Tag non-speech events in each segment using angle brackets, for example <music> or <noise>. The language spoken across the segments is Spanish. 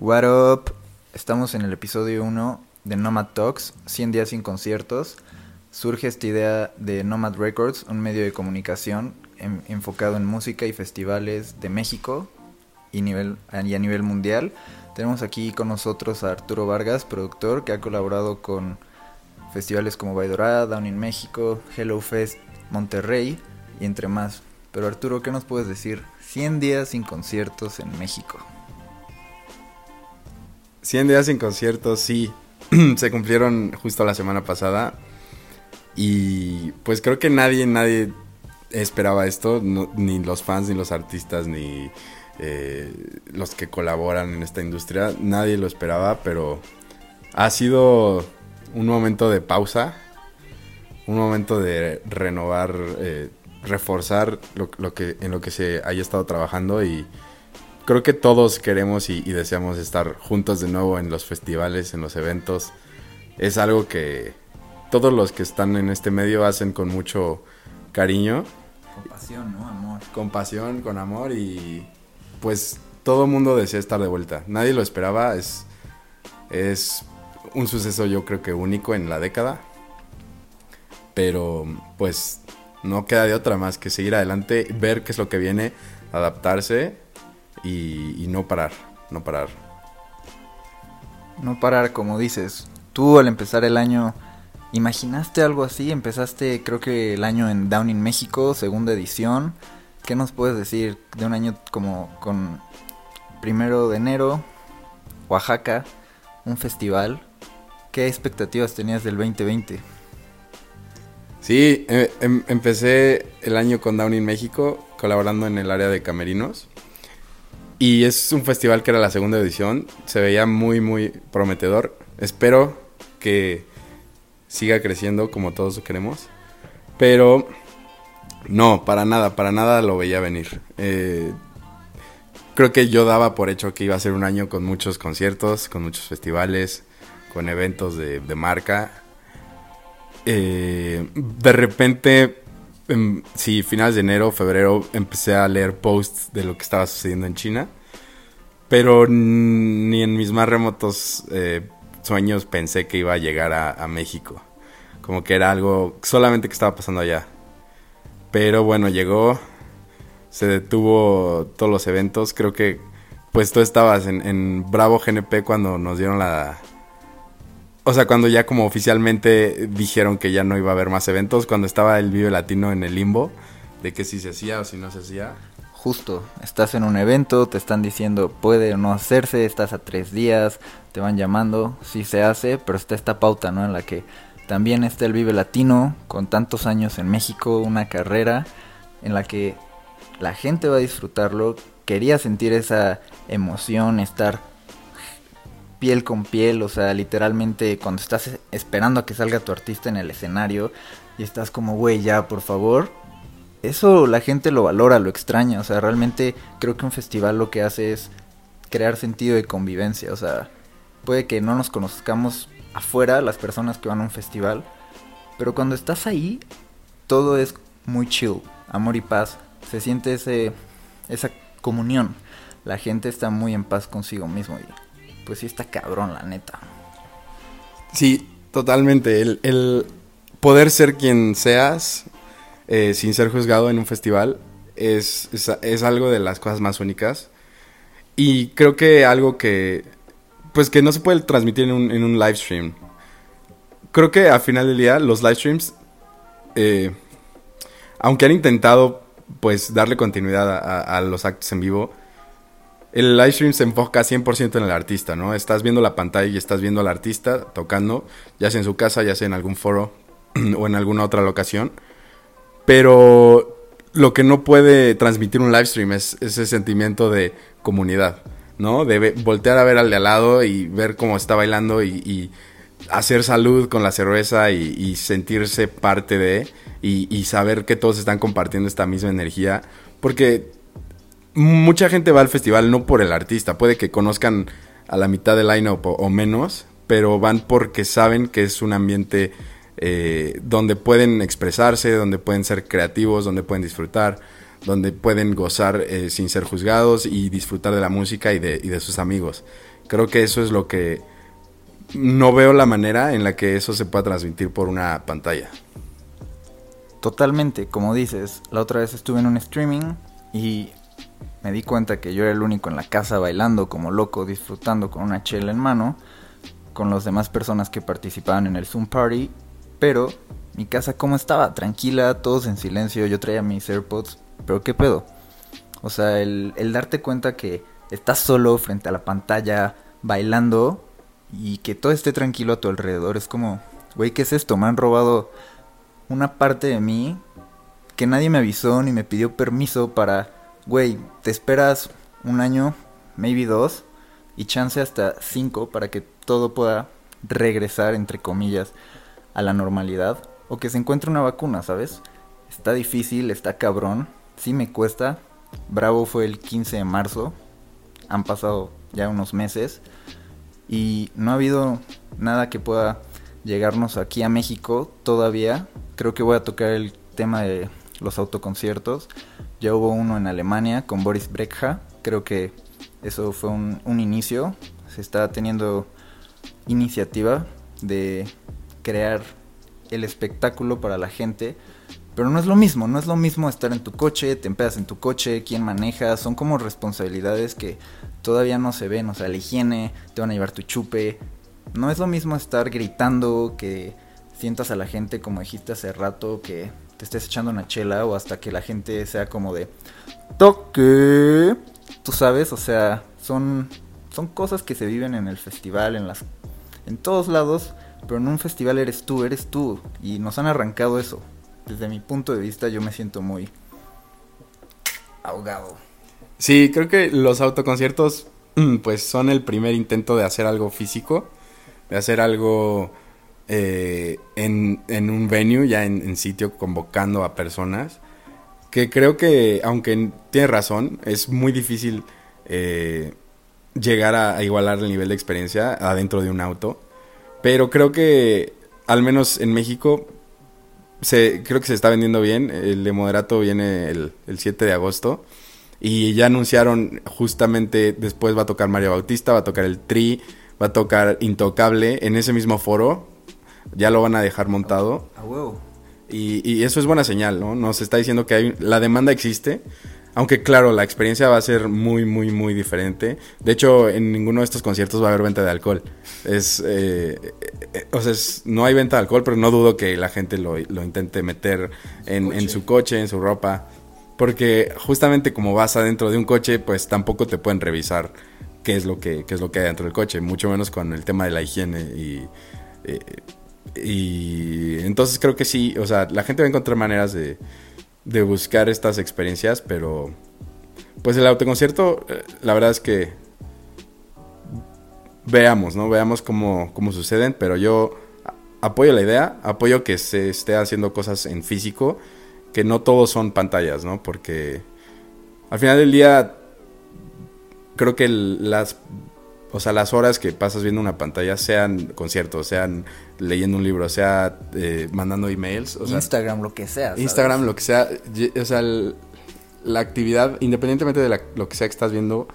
What up? Estamos en el episodio 1 de Nomad Talks, 100 días sin conciertos. Surge esta idea de Nomad Records, un medio de comunicación en- enfocado en música y festivales de México y, nivel, y a nivel mundial. Tenemos aquí con nosotros a Arturo Vargas, productor, que ha colaborado con festivales como Baidorada, Down in México, Hello Fest, Monterrey y entre más. Pero Arturo, ¿qué nos puedes decir? 100 días sin conciertos en México. 100 días sin conciertos, sí. <clears throat> Se cumplieron justo la semana pasada. Y pues creo que nadie, nadie esperaba esto. ni los fans, ni los artistas, ni eh, los que colaboran en esta industria. Nadie lo esperaba, pero ha sido un momento de pausa. Un momento de renovar, eh, reforzar lo, lo que, en lo que se haya estado trabajando y creo que todos queremos y, y deseamos estar juntos de nuevo en los festivales, en los eventos. Es algo que todos los que están en este medio hacen con mucho cariño, Con pasión, ¿no? Amor. con pasión, con amor y pues todo mundo desea estar de vuelta. Nadie lo esperaba, es, es un suceso yo creo que único en la década. Pero pues no queda de otra más que seguir adelante, ver qué es lo que viene, adaptarse y, y no parar, no parar. No parar, como dices. Tú al empezar el año, ¿imaginaste algo así? Empezaste creo que el año en Down in México, segunda edición. ¿Qué nos puedes decir de un año como con primero de enero, Oaxaca, un festival? ¿Qué expectativas tenías del 2020? Sí, eh, em- empecé el año con Down in México, colaborando en el área de camerinos. Y es un festival que era la segunda edición. Se veía muy, muy prometedor. Espero que siga creciendo como todos queremos. Pero no, para nada, para nada lo veía venir. Eh, creo que yo daba por hecho que iba a ser un año con muchos conciertos, con muchos festivales, con eventos de, de marca. Eh, de repente, em, sí, finales de enero, febrero, empecé a leer posts de lo que estaba sucediendo en China. Pero ni en mis más remotos eh, sueños pensé que iba a llegar a, a México. Como que era algo solamente que estaba pasando allá. Pero bueno, llegó, se detuvo todos los eventos. Creo que pues tú estabas en, en Bravo GNP cuando nos dieron la, o sea, cuando ya como oficialmente dijeron que ya no iba a haber más eventos, cuando estaba el Vive Latino en el limbo, de que si se hacía o si no se hacía. Justo, estás en un evento, te están diciendo puede o no hacerse, estás a tres días, te van llamando, sí se hace, pero está esta pauta, ¿no? En la que también está el Vive Latino, con tantos años en México, una carrera en la que la gente va a disfrutarlo, quería sentir esa emoción, estar piel con piel, o sea, literalmente cuando estás esperando a que salga tu artista en el escenario y estás como, güey, ya, por favor, eso la gente lo valora, lo extraña. O sea, realmente creo que un festival lo que hace es crear sentido de convivencia. O sea, puede que no nos conozcamos afuera las personas que van a un festival, pero cuando estás ahí, todo es muy chill, amor y paz. Se siente ese, esa comunión. La gente está muy en paz consigo mismo y pues sí está cabrón, la neta. Sí, totalmente. El, poder ser quien seas eh, sin ser juzgado en un festival es, es, algo de las cosas más únicas. Y creo que algo que, pues que no se puede transmitir en un, en un live stream. Creo que al final del día los live streams, eh, aunque han intentado pues darle continuidad a- a los actos en vivo, el live stream se enfoca 100% en el artista, ¿no? Estás viendo la pantalla y estás viendo al artista tocando, ya sea en su casa, ya sea en algún foro <clears throat> o en alguna otra locación. Pero lo que no puede transmitir un live stream es ese sentimiento de comunidad, ¿no? De voltear a ver al de al lado y ver cómo está bailando y, hacer salud con la cerveza y, y sentirse parte de y, y saber que todos están compartiendo esta misma energía. Porque mucha gente va al festival no por el artista, puede que conozcan a la mitad del line-up o, menos, pero van porque saben que es un ambiente eh, donde pueden expresarse, donde pueden ser creativos, donde pueden disfrutar, donde pueden gozar eh, sin ser juzgados y disfrutar de la música y de, y de sus amigos. Creo que eso es lo que no veo la manera en la que eso se pueda transmitir por una pantalla. Totalmente, como dices, la otra vez estuve en un streaming y me di cuenta que yo era el único en la casa bailando como loco, disfrutando con una chela en mano, con las demás personas que participaban en el Zoom Party, pero mi casa como estaba, tranquila, todos en silencio, yo traía mis AirPods, pero ¿qué pedo? O sea, el, el darte cuenta que estás solo frente a la pantalla, bailando, y que todo esté tranquilo a tu alrededor, es como, güey, ¿qué es esto? Me han robado una parte de mí que nadie me avisó ni me pidió permiso para, güey, te esperas un año, maybe dos, y chance hasta cinco para que todo pueda regresar, entre comillas, a la normalidad, o que se encuentre una vacuna, ¿sabes? Está difícil, está cabrón, sí me cuesta. Bravo fue el 15 de marzo, han pasado ya unos meses, y no ha habido nada que pueda llegarnos aquí a México todavía. Creo que voy a tocar el tema de los autoconciertos. Ya hubo uno en Alemania con Boris Brecha. Creo que eso fue un, inicio. Se está teniendo iniciativa de crear el espectáculo para la gente. Pero no es lo mismo, no es lo mismo estar en tu coche, te empedas en tu coche, quién maneja, son como responsabilidades que todavía no se ven, o sea, la higiene, te van a llevar tu chupe, no es lo mismo estar gritando que sientas a la gente como dijiste hace rato que te estés echando una chela o hasta que la gente sea como de toque. Tú sabes, o sea, son son cosas que se viven en el festival, en las en todos lados, pero en un festival eres tú, eres tú y nos han arrancado eso. Desde mi punto de vista yo me siento muy ahogado. Sí, creo que los autoconciertos pues son el primer intento de hacer algo físico de hacer algo eh, en, un venue, ya en, sitio, convocando a personas, que creo que, aunque tiene razón, es muy difícil eh, llegar a, igualar el nivel de experiencia adentro de un auto, pero creo que, al menos en México, se, creo que se está vendiendo bien, el de Moderato viene el, el 7 de agosto, y ya anunciaron justamente después va a tocar Mario Bautista, va a tocar el Tri, va a tocar Intocable en ese mismo foro. Ya lo van a dejar montado. A huevo. Y, y, eso es buena señal, ¿no? Nos está diciendo que hay, la demanda existe. Aunque claro, la experiencia va a ser muy, muy, muy diferente. De hecho, en ninguno de estos conciertos va a haber venta de alcohol. Es, eh, eh, o sea, no hay venta de alcohol, pero no dudo que la gente lo, lo intente meter en, en, su coche, en su ropa. Porque justamente como vas adentro de un coche, pues tampoco te pueden revisar qué es lo que, es lo que hay dentro del coche, mucho menos con el tema de la higiene y, eh, y entonces creo que sí, o sea, la gente va a encontrar maneras de, de buscar estas experiencias, pero pues el autoconcierto, eh, la verdad es que veamos, ¿no? Veamos cómo, cómo suceden, pero yo apoyo la idea, apoyo que se esté haciendo cosas en físico, que no todos son pantallas, ¿no? Porque al final del día creo que las o sea, las horas que pasas viendo una pantalla, sean conciertos, sean leyendo un libro, sea eh, mandando emails. O Instagram, lo que sea. Instagram, lo que sea. O sea, la actividad, independientemente de lo que sea que estás viendo,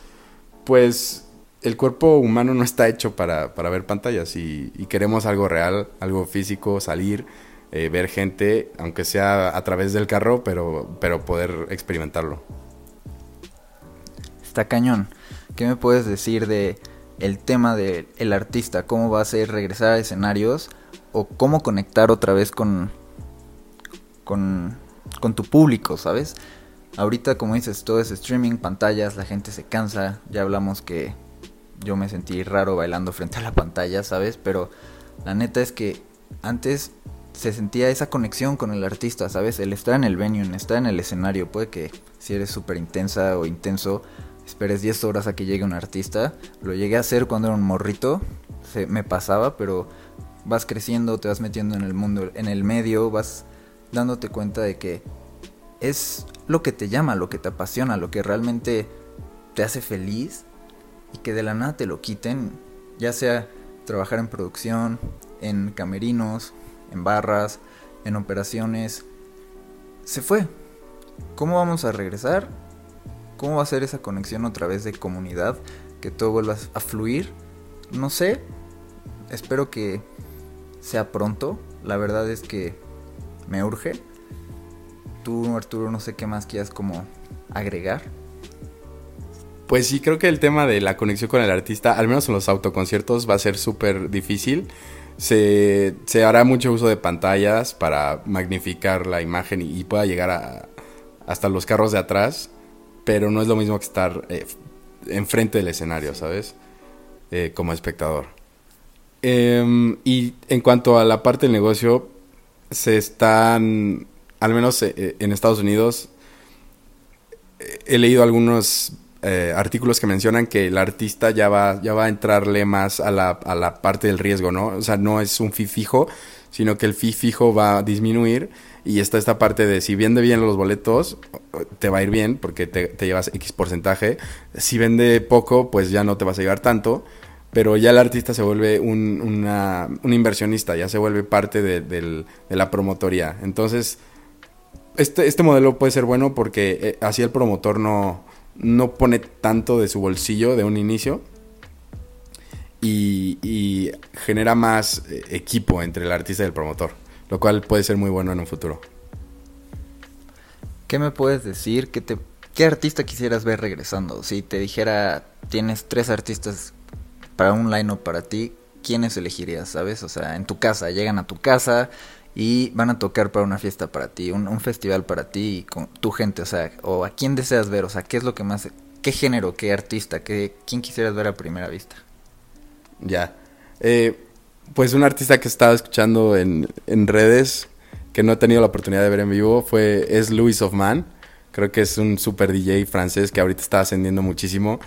pues el cuerpo humano no está hecho para, ver pantallas y, queremos algo real, algo físico, salir, eh, ver gente, aunque sea a través del carro, pero, pero poder experimentarlo. Está cañón. ¿Qué me puedes decir de el tema del el artista? ¿Cómo va a ser regresar a escenarios? ¿O cómo conectar otra vez con, con, con tu público, sabes? Ahorita, como dices, todo es streaming, pantallas, la gente se cansa. Ya hablamos que yo me sentí raro bailando frente a la pantalla, ¿sabes? Pero la neta es que antes se sentía esa conexión con el artista, ¿sabes? El estar en el venue, el estar en el escenario. Puede que si eres súper intensa o intenso, esperes 10 horas a que llegue un artista. Lo llegué a hacer cuando era un morrito, se, me pasaba, pero vas creciendo, te vas metiendo en el mundo, en el medio, vas dándote cuenta de que es lo que te llama, lo que te apasiona, lo que realmente te hace feliz y que de la nada te lo quiten, ya sea trabajar en producción, en camerinos, en barras, en operaciones, se fue. ¿Cómo vamos a regresar? ¿Cómo va a ser esa conexión otra vez de comunidad? Que todo vuelva a fluir. no sé, espero que sea pronto. La verdad es que me urge. Tú, Arturo, no sé qué más quieras como agregar. Pues sí, creo que el tema de la conexión con el artista, al menos en los autoconciertos, va a ser súper difícil. Se, se, hará mucho uso de pantallas para magnificar la imagen y, pueda llegar a, hasta los carros de atrás, pero no es lo mismo que estar eh, enfrente del escenario, ¿sabes? Eh, como espectador. Em, y en cuanto a la parte del negocio, se están, al menos eh, en Estados Unidos, he leído algunos eh, artículos que mencionan que el artista ya va, ya va a entrarle más a la, a la parte del riesgo, ¿no? O sea, no es un fijo, sino que el fee fijo va a disminuir y está esta parte de si vende bien los boletos, te va a ir bien porque te, llevas X porcentaje. Si vende poco, pues ya no te vas a llevar tanto. Pero ya el artista se vuelve un, un inversionista, ya se vuelve parte de, de la promotoría. Entonces, este, este modelo puede ser bueno porque eh, así el promotor no, no pone tanto de su bolsillo de un inicio y, genera más eh, equipo entre el artista y el promotor, lo cual puede ser muy bueno en un futuro. ¿Qué me puedes decir? ¿Qué, te, ¿Qué artista quisieras ver regresando? Si te dijera, tienes tres artistas para un line-up para ti, ¿quiénes elegirías, sabes? O sea, en tu casa, llegan a tu casa y van a tocar para una fiesta para ti, un, festival para ti y con tu gente, o sea, o a quién deseas ver, o sea, qué es lo que más, qué género, qué artista, qué, quién quisieras ver a primera vista. Ya, eh, pues un artista que estaba escuchando en, en, redes, que no he tenido la oportunidad de ver en vivo, fue, es Louis of Man, creo que es un super DJ francés que ahorita está ascendiendo muchísimo.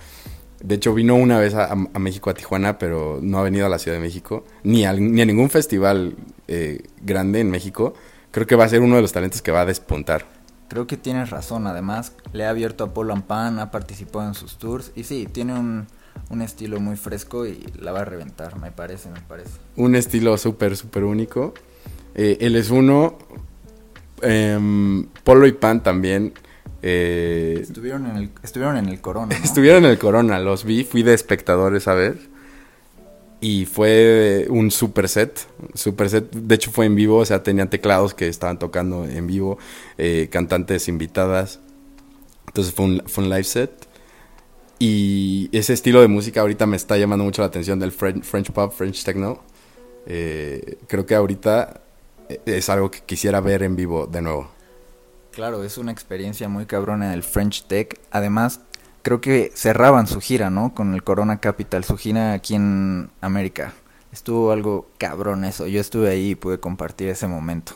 De hecho, vino una vez a, México, a Tijuana, pero no ha venido a la Ciudad de México, ni a, ni a ningún festival eh, grande en México. Creo que va a ser uno de los talentos que va a despuntar. Creo que tienes razón, además le ha abierto a Polo Pan, ha participado en sus tours y sí, tiene un, un estilo muy fresco y la va a reventar, me parece, me parece. Un estilo súper, súper único. Eh, él es uno. Em, Polo y Pan también eh, estuvieron, en el, estuvieron en el Corona. <laughs> estuvieron en el Corona, los vi, fui de espectadores a ver. Y fue un super set, super set. De hecho fue en vivo, o sea, tenían teclados que estaban tocando en vivo, eh, cantantes invitadas. Entonces fue un, fue un live set. Y ese estilo de música ahorita me está llamando mucho la atención del French, pop, French techno. Eh, creo que ahorita es algo que quisiera ver en vivo de nuevo. Claro, es una experiencia muy cabrona el French Tech. Además, creo que cerraban su gira, ¿no? Con el Corona Capital, su gira aquí en América. Estuvo algo cabrón eso. Yo estuve ahí y pude compartir ese momento.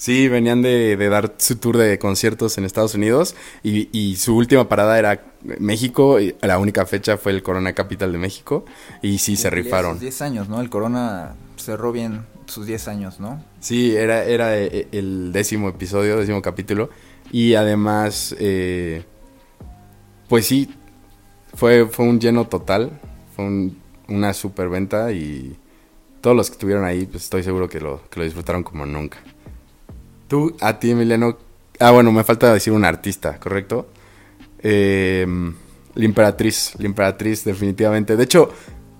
Sí, venían de, dar su tour de conciertos en Estados Unidos y, su última parada era México. Y la única fecha fue el Corona Capital de México y sí se rifaron. 10 años, ¿no? El Corona cerró bien sus 10 años, ¿no? Sí, era, era eh, el décimo episodio, décimo capítulo. Y además, eh, pues sí, fue, fue un lleno total. Fue una super venta y todos los que estuvieron ahí, pues estoy seguro que lo, que lo disfrutaron como nunca. Tú, a ti, Emiliano. Ah, bueno, me falta decir un artista, ¿correcto? Eh, la Imperatriz, la Imperatriz, definitivamente. De hecho,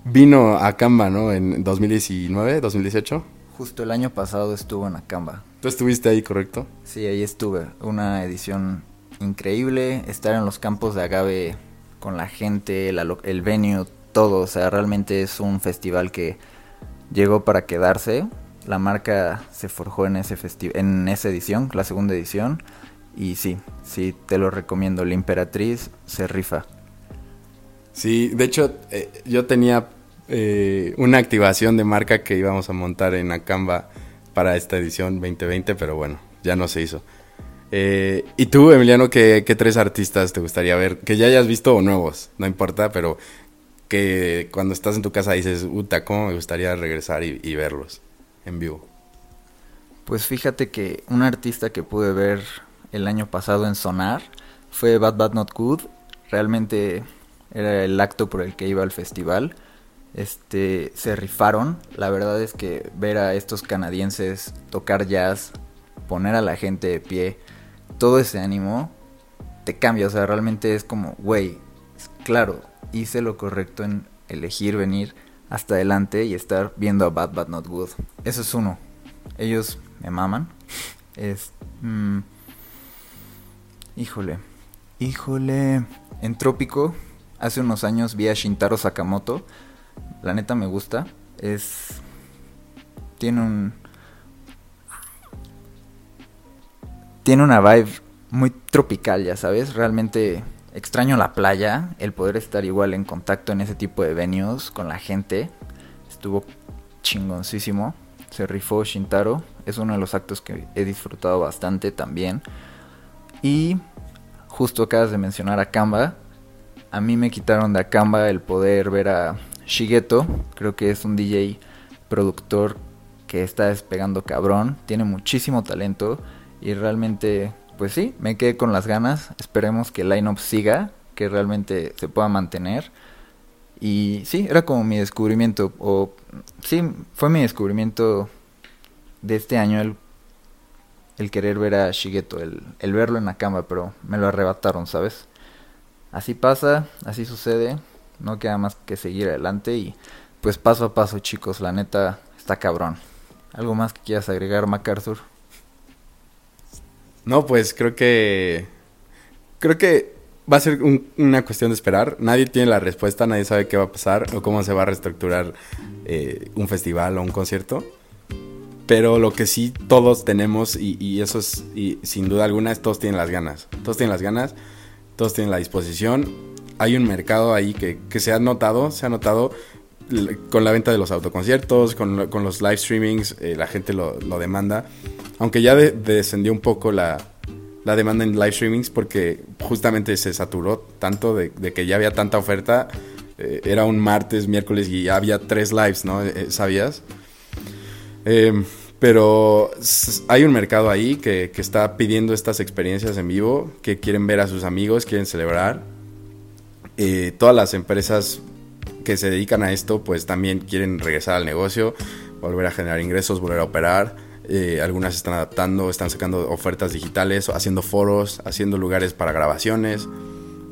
vino a Canva, ¿no? En 2019, 2018. Justo el año pasado estuvo en Acamba. ¿Tú estuviste ahí, correcto? Sí, ahí estuve. Una edición increíble. Estar en los campos de Agave con la gente, el venue, todo. O sea, realmente es un festival que llegó para quedarse. La marca se forjó en, ese en esa edición, la segunda edición. Y sí, sí, te lo recomiendo. La Imperatriz se rifa. Sí, de hecho, eh, yo tenía eh, una activación de marca que íbamos a montar en Acamba para esta edición 2020, pero bueno, ya no se hizo. Eh, ¿Y tú, Emiliano, ¿qué, tres artistas te gustaría ver? Que ya hayas visto o nuevos, no importa, pero que cuando estás en tu casa dices, Uta, ¿cómo me gustaría regresar y verlos en vivo? Pues fíjate que un artista que pude ver el año pasado en Sonar fue Bad Bad Not Good. Realmente era el acto por el que iba al festival este se rifaron. La verdad es que ver a estos canadienses tocar jazz, poner a la gente de pie, todo ese ánimo te cambia, o sea, realmente es como, güey, claro, hice lo correcto en elegir venir hasta adelante y estar viendo a Bad Bad Not Good. Eso es uno. Ellos me maman. Es... Mm, híjole. Híjole. En Trópico, hace unos años vi a Shintaro Sakamoto. La neta me gusta. Es... Tiene un... Tiene una vibe muy tropical, ya sabes. Realmente extraño la playa, el poder estar igual en contacto en ese tipo de venues con la gente. Estuvo chingoncísimo. Se rifó Shintaro. Es uno de los actos que he disfrutado bastante también. Y justo acabas de mencionar a Kamba. A mí me quitaron de Kamba el poder ver a Shigeto. Creo que es un DJ productor que está despegando cabrón. Tiene muchísimo talento. Y realmente pues sí, me quedé con las ganas. Esperemos que el line-up siga, que realmente se pueda mantener. Y sí, era como mi descubrimiento, o sí, fue mi descubrimiento de este año el, el querer ver a Shigeto, el, el verlo en la cama, pero me lo arrebataron, ¿sabes? Así pasa, así sucede, no queda más que seguir adelante y pues paso a paso chicos, la neta está cabrón. ¿Algo más que quieras agregar, MacArthur? No, pues creo que. Creo que va a ser una cuestión de esperar. Nadie tiene la respuesta, nadie sabe qué va a pasar o cómo se va a reestructurar eh, un festival o un concierto. Pero lo que sí todos tenemos, y, eso es y sin duda alguna, es todos tienen las ganas. Todos tienen las ganas, todos tienen la disposición. Hay un mercado ahí que, que se ha notado, se ha notado con la venta de los autoconciertos, con, con los live streamings, eh, la gente lo, lo, demanda. Aunque ya descendió un poco la, la, demanda en live streamings porque justamente se saturó tanto de, de que ya había tanta oferta. Eh, era un martes, miércoles y ya había tres lives, ¿no? Eh, ¿Sabías? Em, pero hay un mercado ahí que, que está pidiendo estas experiencias en vivo, que quieren ver a sus amigos, quieren celebrar. todas las empresas que se dedican a esto, pues también quieren regresar al negocio, volver a generar ingresos, volver a operar. Eh, algunas están adaptando, están sacando ofertas digitales, haciendo foros, haciendo lugares para grabaciones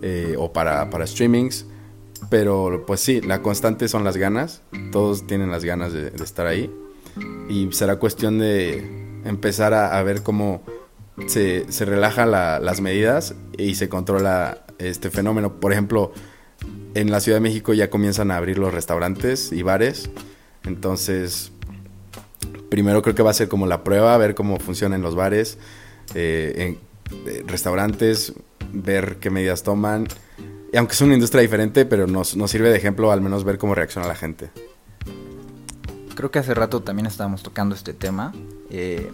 eh, o para, para, streamings. Pero pues sí, la constante son las ganas. Todos tienen las ganas de, estar ahí. Y será cuestión de empezar a, ver cómo se, se relajan las medidas y se controla este fenómeno. Por ejemplo, en la Ciudad de México ya comienzan a abrir los restaurantes y bares. Entonces, primero creo que va a ser como la prueba, ver cómo funcionan los bares, eh, en eh, restaurantes, ver qué medidas toman. Y aunque es una industria diferente, pero nos, sirve de ejemplo al menos ver cómo reacciona la gente. Creo que hace rato también estábamos tocando este tema. Eh,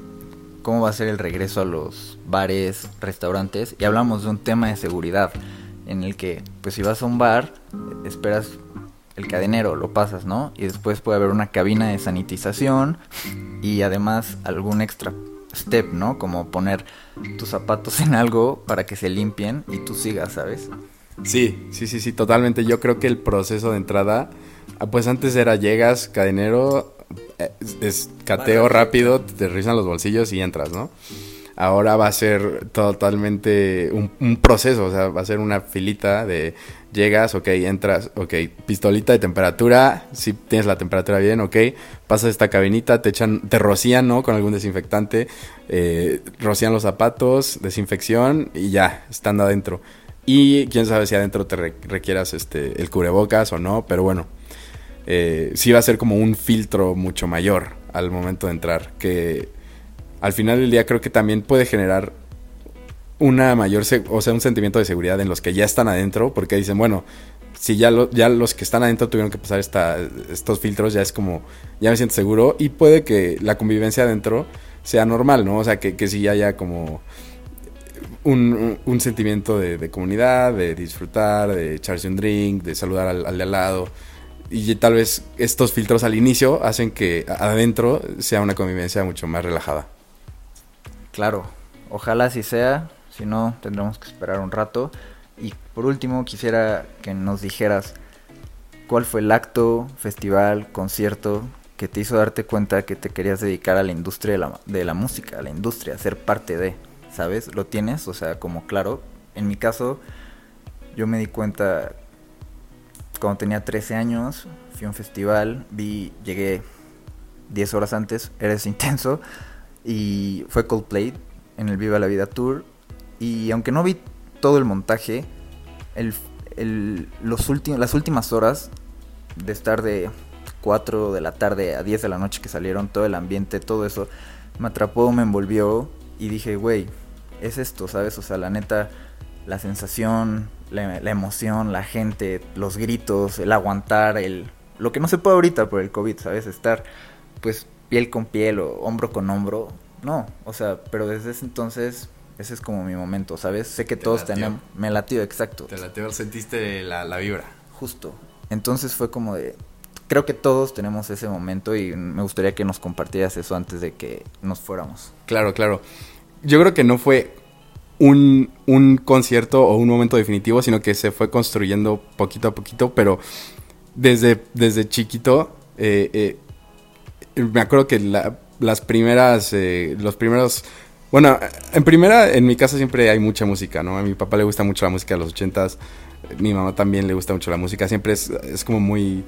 cómo va a ser el regreso a los bares, restaurantes. Y hablamos de un tema de seguridad en el que, pues si vas a un bar, esperas el cadenero, lo pasas, ¿no? Y después puede haber una cabina de sanitización y además algún extra step, ¿no? Como poner tus zapatos en algo para que se limpien y tú sigas, ¿sabes? Sí, sí, sí, sí, totalmente. Yo creo que el proceso de entrada, ah, pues antes era llegas, cadenero, eh, es, cateo rápido, te revisan los bolsillos y entras, ¿no? Ahora va a ser totalmente un, proceso, o sea, va a ser una filita de llegas, ok, entras, ok, pistolita de temperatura, si tienes la temperatura bien, ok, pasas esta cabinita, te echan, te rocían, ¿no? Con algún desinfectante, eh, rocían los zapatos, desinfección y ya, están adentro. Y quién sabe si adentro te requieras este, el cubrebocas o no, pero bueno, eh, sí va a ser como un filtro mucho mayor al momento de entrar, que al final del día creo que también puede generar una mayor, o sea, un sentimiento de seguridad en los que ya están adentro, porque dicen, bueno, si ya, ya los que están adentro tuvieron que pasar esta, estos filtros, ya es como, ya me siento seguro y puede que la convivencia adentro sea normal, ¿no? O sea, que, que sí haya como un, un sentimiento de, comunidad, de disfrutar, de echarse un drink, de saludar al, al de al lado. Y tal vez estos filtros al inicio hacen que adentro sea una convivencia mucho más relajada. Claro, ojalá así sea, si no tendremos que esperar un rato. Y por último quisiera que nos dijeras cuál fue el acto, festival, concierto que te hizo darte cuenta que te querías dedicar a la industria de la, de la música, a la industria, ser parte de, ¿sabes? ¿Lo tienes? O sea, como claro, en mi caso yo me di cuenta cuando tenía 13 años, fui a un festival, vi, llegué 10 horas antes, eres intenso, y fue Coldplay en el Viva la Vida Tour, y aunque no vi todo el montaje, el, el, los las últimas horas de estar de 4 de la tarde a 10 de la noche que salieron, todo el ambiente, todo eso, me atrapó, me envolvió y dije, güey, es esto, ¿sabes? O sea, la neta, la sensación, la, emoción, la gente, los gritos, el aguantar, el lo que no se puede ahorita por el COVID, ¿sabes? Estar pues piel con piel o hombro con hombro. No, o sea, pero desde ese entonces ese es como mi momento, ¿sabes? Sé que todos tenemos... Me latió, exacto. Te latió, sentiste la, la vibra. Justo. Entonces fue como de... Creo que todos tenemos ese momento y me gustaría que nos compartieras eso antes de que nos fuéramos. Claro, claro. Yo creo que no fue un, un concierto o un momento definitivo, sino que se fue construyendo poquito a poquito, pero desde, desde chiquito, eh, eh, me acuerdo que las primeras, eh, los primeros bueno, en primera, en mi casa siempre hay mucha música, ¿no? A mi papá le gusta mucho la música de los ochentas, mi mamá también le gusta mucho la música, siempre es, es como muy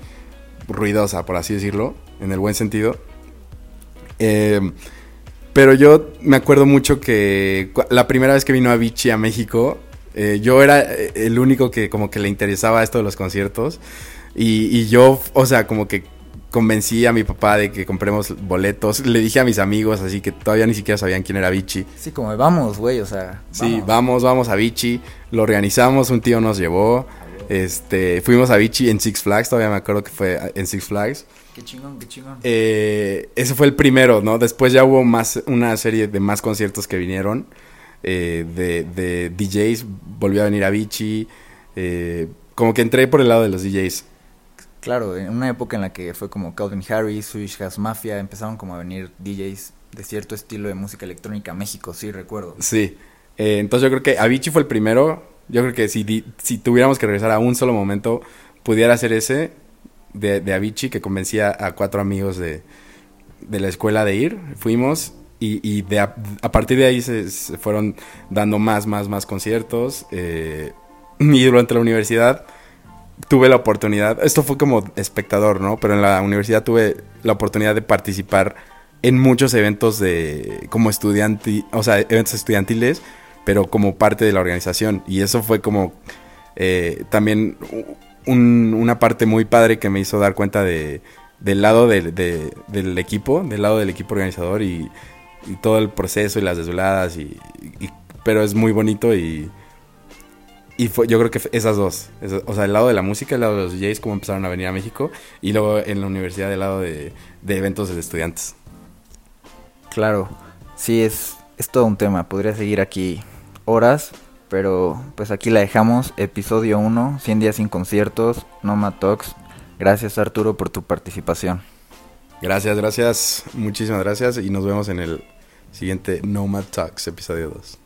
ruidosa, por así decirlo, en el buen sentido. Eh, pero yo me acuerdo mucho que la primera vez que vino Avicii a México, eh, yo era el único que como que le interesaba esto de los conciertos. Y, yo, o sea, como que convencí a mi papá de que compremos boletos. Le dije a mis amigos, así que todavía ni siquiera sabían quién era Vichy. Sí, como vamos, güey, o sea. Sí, vamos, vamos a Vichy. Lo organizamos, un tío nos llevó. Este, fuimos a Vichy en Six Flags, todavía me acuerdo que fue en Six Flags. Qué chingón, qué chingón. Eh, ese fue el primero, ¿no? Después ya hubo más, una serie de más conciertos que vinieron. Eh, de, de, DJs, volvió a venir a Vichy. Eh, como que entré por el lado de los DJs. Claro, en una época en la que fue como Calvin Harris, Swedish House Mafia, empezaron como a venir DJs de cierto estilo de música electrónica a México, sí, recuerdo. Sí, eh, entonces yo creo que Avicii fue el primero. Yo creo que si, si tuviéramos que regresar a un solo momento, pudiera ser ese de, Avicii, que convencía a cuatro amigos de, de la escuela de ir. Fuimos y, y de a, partir de ahí se, fueron dando más, más, más conciertos. Eh, y durante la universidad tuve la oportunidad, esto fue como espectador, ¿no? Pero en la universidad tuve la oportunidad de participar en muchos eventos de como estudiante, o sea, eventos estudiantiles, pero como parte de la organización. Y eso fue como eh, también una parte muy padre que me hizo dar cuenta de, del lado del equipo, del lado del equipo organizador y, todo el proceso y las desveladas, y, pero es muy bonito y y fue, yo creo que esas dos. o sea, el lado de la música, el lado de los DJs, como empezaron a venir a México. Y luego en la universidad, el lado de, eventos de estudiantes. Claro, sí, es, es todo un tema. Podría seguir aquí horas, pero pues aquí la dejamos. Episodio 1, 100 días sin conciertos, Nomad Talks. Gracias Arturo por tu participación. Gracias, gracias, muchísimas gracias y nos vemos en el siguiente Nomad Talks, episodio 2.